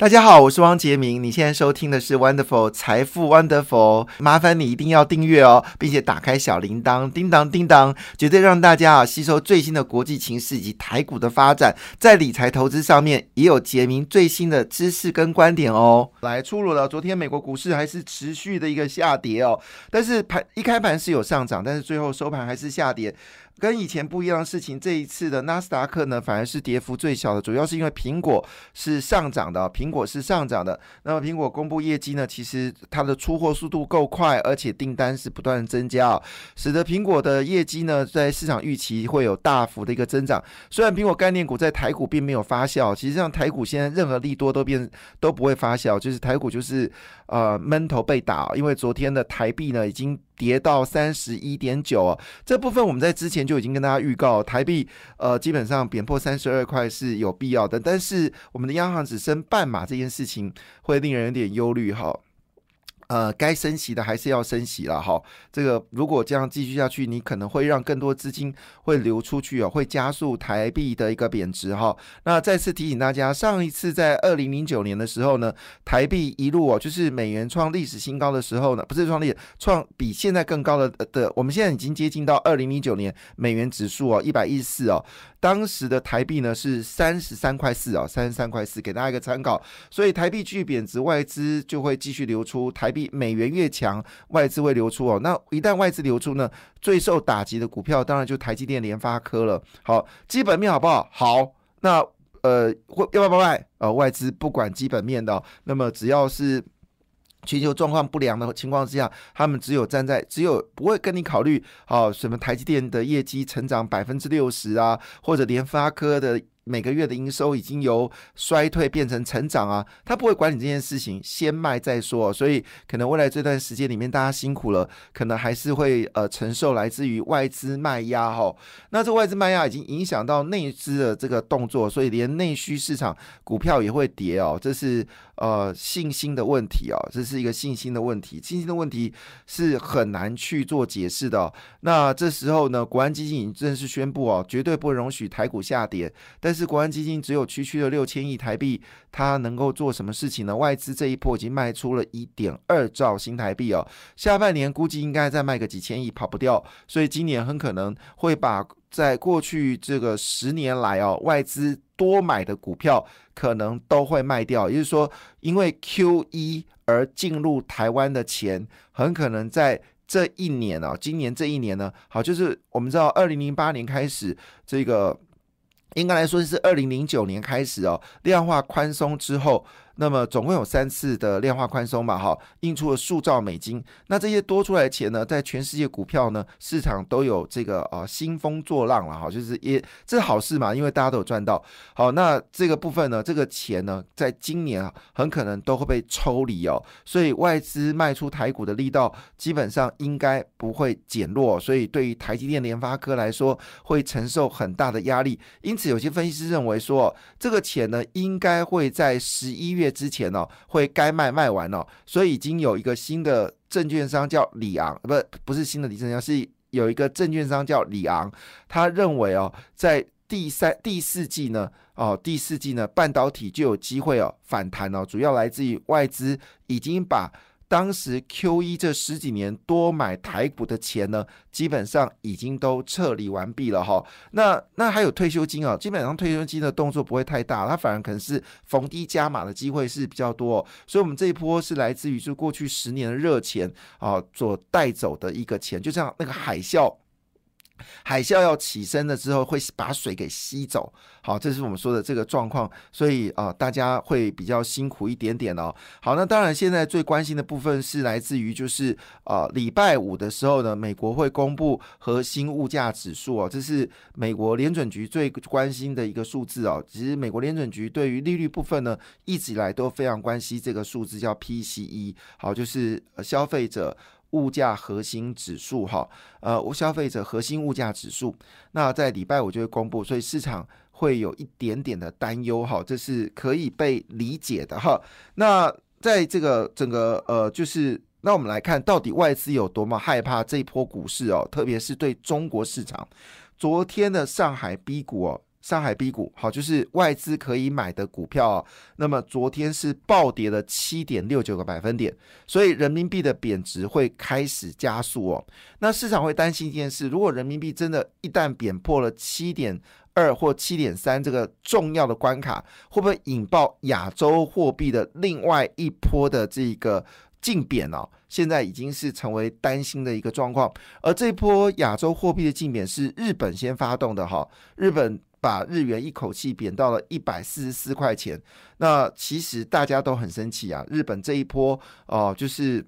大家好，我是汪杰明。你现在收听的是 Wonderful 财富 Wonderful，麻烦你一定要订阅哦，并且打开小铃铛，叮当叮当，绝对让大家啊吸收最新的国际情势以及台股的发展，在理财投资上面也有杰明最新的知识跟观点哦。来出炉了，昨天美国股市还是持续的一个下跌哦，但是盘一开盘是有上涨，但是最后收盘还是下跌。跟以前不一样的事情，这一次的纳斯达克呢，反而是跌幅最小的，主要是因为苹果是上涨的，苹果是上涨的。那么苹果公布业绩呢，其实它的出货速度够快，而且订单是不断增加，使得苹果的业绩呢，在市场预期会有大幅的一个增长。虽然苹果概念股在台股并没有发酵，其实上台股现在任何利多都变都不会发酵，就是台股就是呃闷头被打，因为昨天的台币呢已经。跌到三十一点九，这部分我们在之前就已经跟大家预告，台币呃基本上贬破三十二块是有必要的，但是我们的央行只升半码这件事情会令人有点忧虑哈。呃，该升息的还是要升息了哈。这个如果这样继续下去，你可能会让更多资金会流出去哦，会加速台币的一个贬值哈。那再次提醒大家，上一次在二零零九年的时候呢，台币一路哦，就是美元创历史新高的时候呢，不是创历创比现在更高的的，我们现在已经接近到二零零九年美元指数哦，一百一十四哦。当时的台币呢是三十三块四啊，三十三块四，给大家一个参考。所以台币继续贬值，外资就会继续流出。台币美元越强，外资会流出哦。那一旦外资流出呢，最受打击的股票当然就台积电、联发科了。好，基本面好不好？好。那呃，会要不要卖？呃，外资不管基本面的，那么只要是。全球状况不良的情况之下，他们只有站在只有不会跟你考虑，哦，什么台积电的业绩成长百分之六十啊，或者联发科的。每个月的营收已经由衰退变成成长啊，他不会管你这件事情，先卖再说。所以可能未来这段时间里面，大家辛苦了，可能还是会呃承受来自于外资卖压哈。那这外资卖压已经影响到内资的这个动作，所以连内需市场股票也会跌哦。这是呃信心的问题哦，这是一个信心的问题。信心的问题是很难去做解释的。那这时候呢，国安基金已经正式宣布哦，绝对不容许台股下跌，但是。是国安基金只有区区的六千亿台币，它能够做什么事情呢？外资这一波已经卖出了一点二兆新台币哦，下半年估计应该再卖个几千亿，跑不掉。所以今年很可能会把在过去这个十年来哦，外资多买的股票可能都会卖掉。也就是说，因为 Q 一而进入台湾的钱，很可能在这一年哦，今年这一年呢，好，就是我们知道二零零八年开始这个。应该来说是二零零九年开始哦，量化宽松之后。那么总共有三次的量化宽松嘛，哈，印出了数兆美金。那这些多出来的钱呢，在全世界股票呢市场都有这个啊兴风作浪了，哈，就是也这是好事嘛，因为大家都有赚到。好，那这个部分呢，这个钱呢，在今年啊，很可能都会被抽离哦。所以外资卖出台股的力道基本上应该不会减弱，所以对于台积电、联发科来说，会承受很大的压力。因此，有些分析师认为说，这个钱呢，应该会在十一月。之前哦，会该卖卖完哦，所以已经有一个新的证券商叫里昂，不不是新的李正商，是有一个证券商叫里昂，他认为哦，在第三、第四季呢，哦，第四季呢，半导体就有机会哦反弹哦，主要来自于外资已经把。当时 Q 一这十几年多买台股的钱呢，基本上已经都撤离完毕了哈。那那还有退休金啊，基本上退休金的动作不会太大，它反而可能是逢低加码的机会是比较多。所以，我们这一波是来自于就过去十年的热钱啊所带走的一个钱，就像那个海啸。海啸要起身了之后，会把水给吸走。好，这是我们说的这个状况，所以啊，大家会比较辛苦一点点哦。好，那当然现在最关心的部分是来自于就是啊，礼拜五的时候呢，美国会公布核心物价指数哦，这是美国联准局最关心的一个数字哦。其实美国联准局对于利率部分呢，一直以来都非常关心这个数字，叫 PCE。好，就是消费者。物价核心指数，哈，呃，消费者核心物价指数，那在礼拜五就会公布，所以市场会有一点点的担忧，哈，这是可以被理解的，哈。那在这个整个，呃，就是那我们来看到底外资有多么害怕这一波股市哦，特别是对中国市场，昨天的上海 B 股哦。上海 B 股，好，就是外资可以买的股票啊。那么昨天是暴跌了七点六九个百分点，所以人民币的贬值会开始加速哦。那市场会担心一件事：如果人民币真的一旦贬破了七点二或七点三这个重要的关卡，会不会引爆亚洲货币的另外一波的这个？竞贬哦，现在已经是成为担心的一个状况。而这波亚洲货币的竞贬是日本先发动的哈，日本把日元一口气贬到了一百四十四块钱。那其实大家都很生气啊，日本这一波哦，就是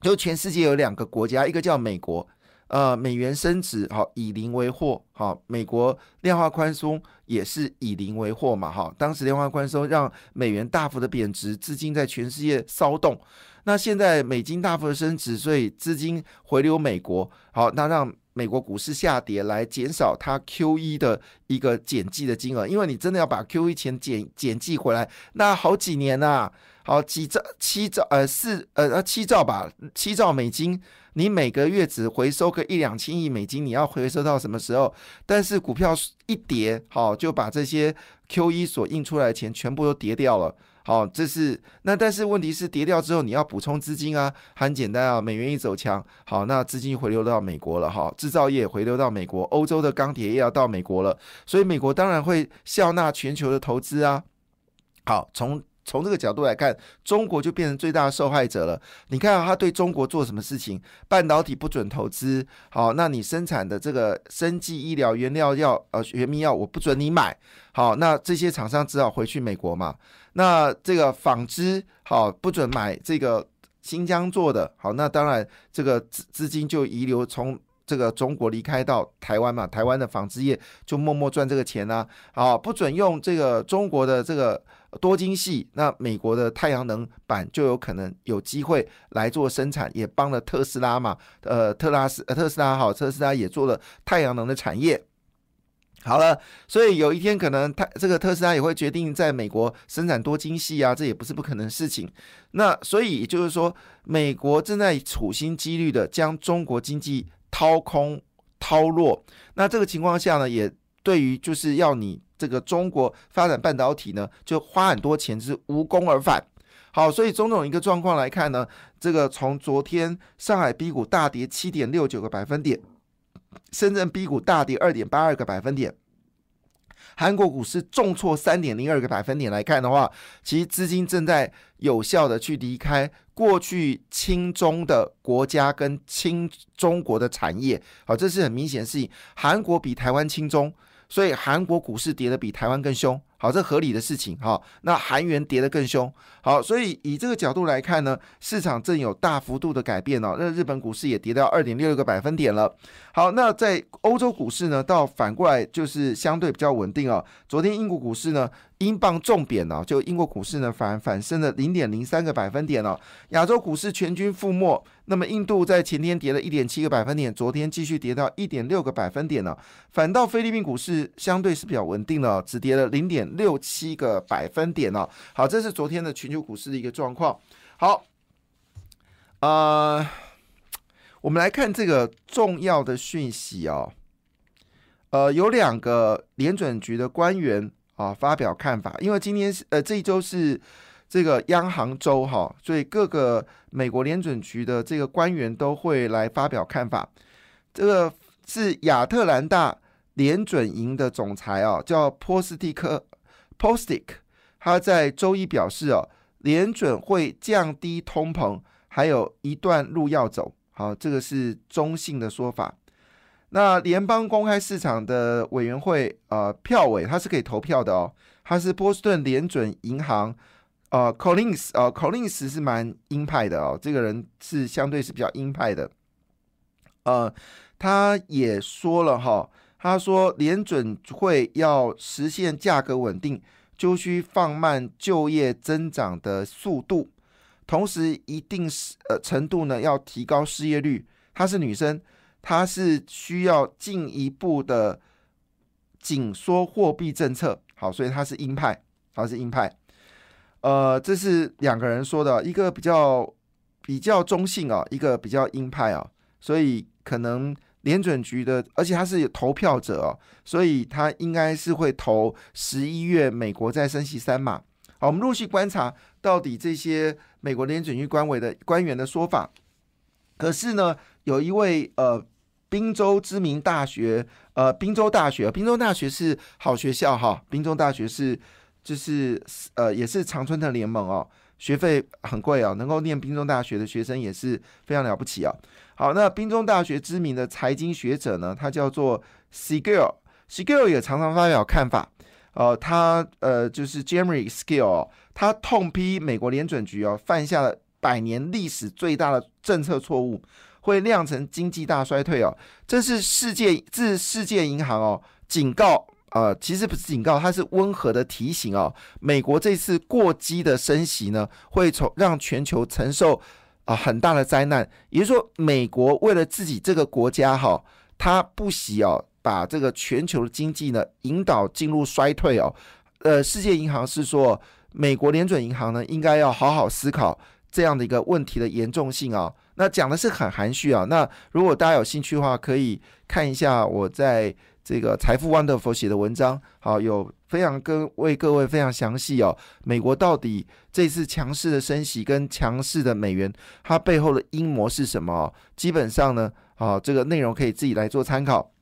就全世界有两个国家，一个叫美国。呃，美元升值，好以零为货，好，美国量化宽松也是以零为货嘛，哈，当时量化宽松让美元大幅的贬值，资金在全世界骚动。那现在美金大幅的升值，所以资金回流美国，好，那让美国股市下跌，来减少它 Q E 的一个减记的金额，因为你真的要把 Q E 钱减减记回来，那好几年呐。好几兆七兆呃四呃呃七兆吧七兆美金，你每个月只回收个一两千亿美金，你要回收到什么时候？但是股票一跌，好就把这些 Q E 所印出来的钱全部都跌掉了。好，这是那但是问题是跌掉之后你要补充资金啊，很简单啊，美元一走强，好那资金回流到美国了哈，制造业回流到美国，欧洲的钢铁业要到美国了，所以美国当然会笑纳全球的投资啊。好，从。从这个角度来看，中国就变成最大的受害者了。你看他对中国做什么事情？半导体不准投资，好，那你生产的这个生技医疗原料药，呃，原名药我不准你买，好，那这些厂商只好回去美国嘛。那这个纺织，好，不准买这个新疆做的，好，那当然这个资资金就遗留从。这个中国离开到台湾嘛，台湾的纺织业就默默赚这个钱呢。好，不准用这个中国的这个多晶系，那美国的太阳能板就有可能有机会来做生产，也帮了特斯拉嘛。呃，特拉斯，特斯拉好，特斯拉也做了太阳能的产业。好了，所以有一天可能他这个特斯拉也会决定在美国生产多晶系啊，这也不是不可能的事情。那所以就是说，美国正在处心积虑的将中国经济。掏空、掏弱，那这个情况下呢，也对于就是要你这个中国发展半导体呢，就花很多钱，是无功而返。好，所以种种一个状况来看呢，这个从昨天上海 B 股大跌七点六九个百分点，深圳 B 股大跌二点八二个百分点。韩国股市重挫三点零二个百分点来看的话，其实资金正在有效的去离开过去轻中的国家跟轻中国的产业，好，这是很明显的事情。韩国比台湾轻中，所以韩国股市跌的比台湾更凶。好，这合理的事情哈。那韩元跌得更凶，好，所以以这个角度来看呢，市场正有大幅度的改变哦。那日本股市也跌到二点六个百分点了。好，那在欧洲股市呢，倒反过来就是相对比较稳定哦。昨天英国股市呢。英镑重贬呢，就英国股市呢反反升了零点零三个百分点哦。亚洲股市全军覆没，那么印度在前天跌了一点七个百分点，昨天继续跌到一点六个百分点呢。反倒菲律宾股市相对是比较稳定的，只跌了零点六七个百分点哦。好，这是昨天的全球股市的一个状况。好，呃，我们来看这个重要的讯息哦。呃，有两个联准局的官员。啊，发表看法，因为今天是呃这一周是这个央行周哈，所以各个美国联准局的这个官员都会来发表看法。这个是亚特兰大联准营的总裁啊，叫波斯蒂克 （Postic），他在周一表示哦，联准会降低通膨，还有一段路要走。好，这个是中性的说法。那联邦公开市场的委员会，呃，票委他是可以投票的哦。他是波士顿联准银行，呃，Collins，呃，Collins 是蛮鹰派的哦。这个人是相对是比较鹰派的。呃，他也说了哈，他说联准会要实现价格稳定，就需放慢就业增长的速度，同时一定是呃程度呢要提高失业率。她是女生。它是需要进一步的紧缩货币政策，好，所以它是鹰派，它是鹰派。呃，这是两个人说的，一个比较比较中性啊，一个比较鹰派啊，所以可能联准局的，而且他是投票者哦，所以他应该是会投十一月美国再升息三码。好，我们陆续观察到底这些美国联准局官委的官员的说法。可是呢，有一位呃，宾州知名大学，呃，宾州大学，宾州大学是好学校哈，宾州大学是就是呃，也是常春藤联盟哦。学费很贵哦，能够念宾州大学的学生也是非常了不起啊。好，那宾州大学知名的财经学者呢，他叫做 Skill，Skill 也常常发表看法。呃，他呃就是 Jeremy Skill，他痛批美国联准局哦犯下了百年历史最大的政策错误，会酿成经济大衰退哦。这是世界自世界银行哦警告。呃，其实不是警告，它是温和的提醒哦。美国这次过激的升息呢，会从让全球承受啊很大的灾难。也就是说，美国为了自己这个国家哈，他不惜哦把这个全球的经济呢引导进入衰退哦。呃，世界银行是说，美国联准银行呢应该要好好思考这样的一个问题的严重性啊。那讲的是很含蓄啊。那如果大家有兴趣的话，可以看一下我在。这个财富 Wonderful 写的文章，好有非常跟为各位非常详细哦。美国到底这次强势的升息跟强势的美元，它背后的阴谋是什么？基本上呢，好这个内容可以自己来做参考。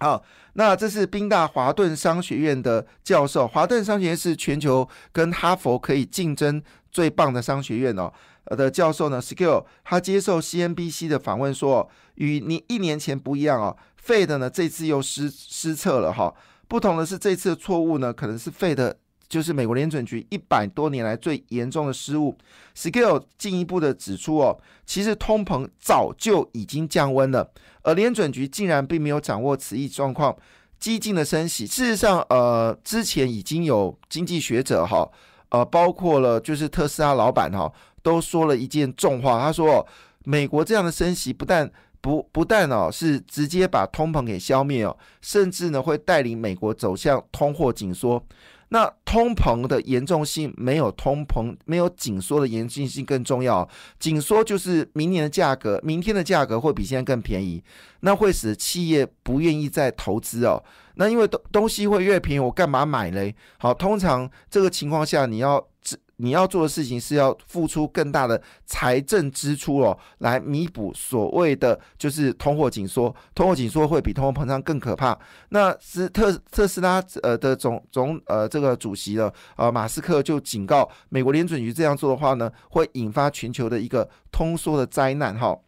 好，那这是宾大华顿商学院的教授，华顿商学院是全球跟哈佛可以竞争最棒的商学院哦。的教授呢，Skill 他接受 CNBC 的访问说，与你一年前不一样哦。费的呢，这次又失失策了哈。不同的是，这次的错误呢，可能是费的，就是美国联准局一百多年来最严重的失误。Scale 进一步的指出哦，其实通膨早就已经降温了，而联准局竟然并没有掌握此一状况，激进的升息。事实上，呃，之前已经有经济学者哈，呃，包括了就是特斯拉老板哈，都说了一件重话，他说，美国这样的升息不但不不但哦是直接把通膨给消灭哦，甚至呢会带领美国走向通货紧缩。那通膨的严重性没有通膨没有紧缩的严重性更重要。紧缩就是明年的价格，明天的价格会比现在更便宜，那会使企业不愿意再投资哦。那因为东东西会越便宜，我干嘛买嘞？好，通常这个情况下你要。你要做的事情是要付出更大的财政支出哦，来弥补所谓的就是通货紧缩。通货紧缩会比通货膨胀更可怕。那是特特斯拉呃的总总呃这个主席了呃马斯克就警告美国联准局这样做的话呢，会引发全球的一个通缩的灾难哈。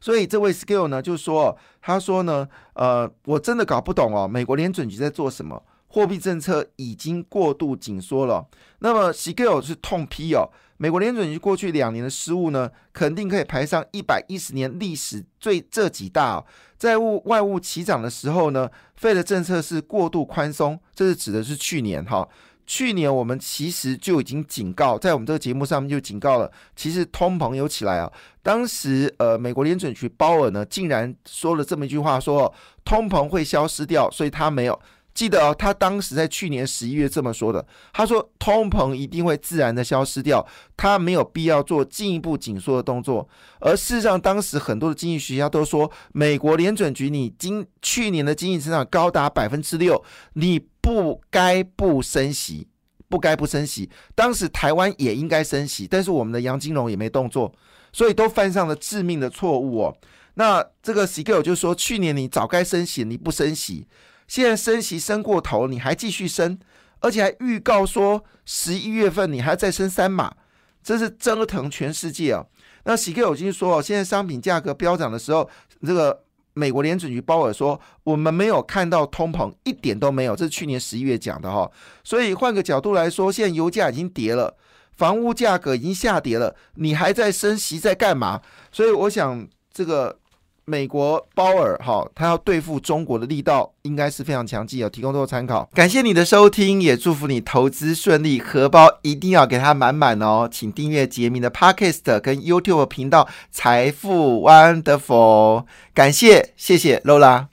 所以这位 Skill 呢就说，他说呢，呃，我真的搞不懂哦，美国联准局在做什么。货币政策已经过度紧缩了。那么 s k i l l 是痛批哦，美国联准局过去两年的失误呢，肯定可以排上一百一十年历史最这几大。债务外务齐涨的时候呢，费的政策是过度宽松，这是指的是去年哈。去年我们其实就已经警告，在我们这个节目上面就警告了，其实通膨有起来啊。当时呃，美国联准局鲍尔呢，竟然说了这么一句话，说通膨会消失掉，所以他没有。记得哦，他当时在去年十一月这么说的。他说，通膨一定会自然的消失掉，他没有必要做进一步紧缩的动作。而事实上，当时很多的经济学家都说，美国联准局你今去年的经济增长高达百分之六，你不该不升息，不该不升息。当时台湾也应该升息，但是我们的杨金龙也没动作，所以都犯上了致命的错误哦。那这个 s k i l l 就说，去年你早该升息，你不升息。现在升息升过头，你还继续升，而且还预告说十一月份你还要再升三码，这是折腾全世界啊！那喜克有金说哦，现在商品价格飙涨的时候，这个美国联准局鲍尔说，我们没有看到通膨，一点都没有，这是去年十一月讲的哈。所以换个角度来说，现在油价已经跌了，房屋价格已经下跌了，你还在升息在干嘛？所以我想这个。美国鲍尔哈，他要对付中国的力道应该是非常强劲，有提供做参考。感谢你的收听，也祝福你投资顺利，荷包一定要给它满满哦。请订阅杰明的 Podcast 跟 YouTube 频道财富 Wonderful，感谢谢谢 Lola。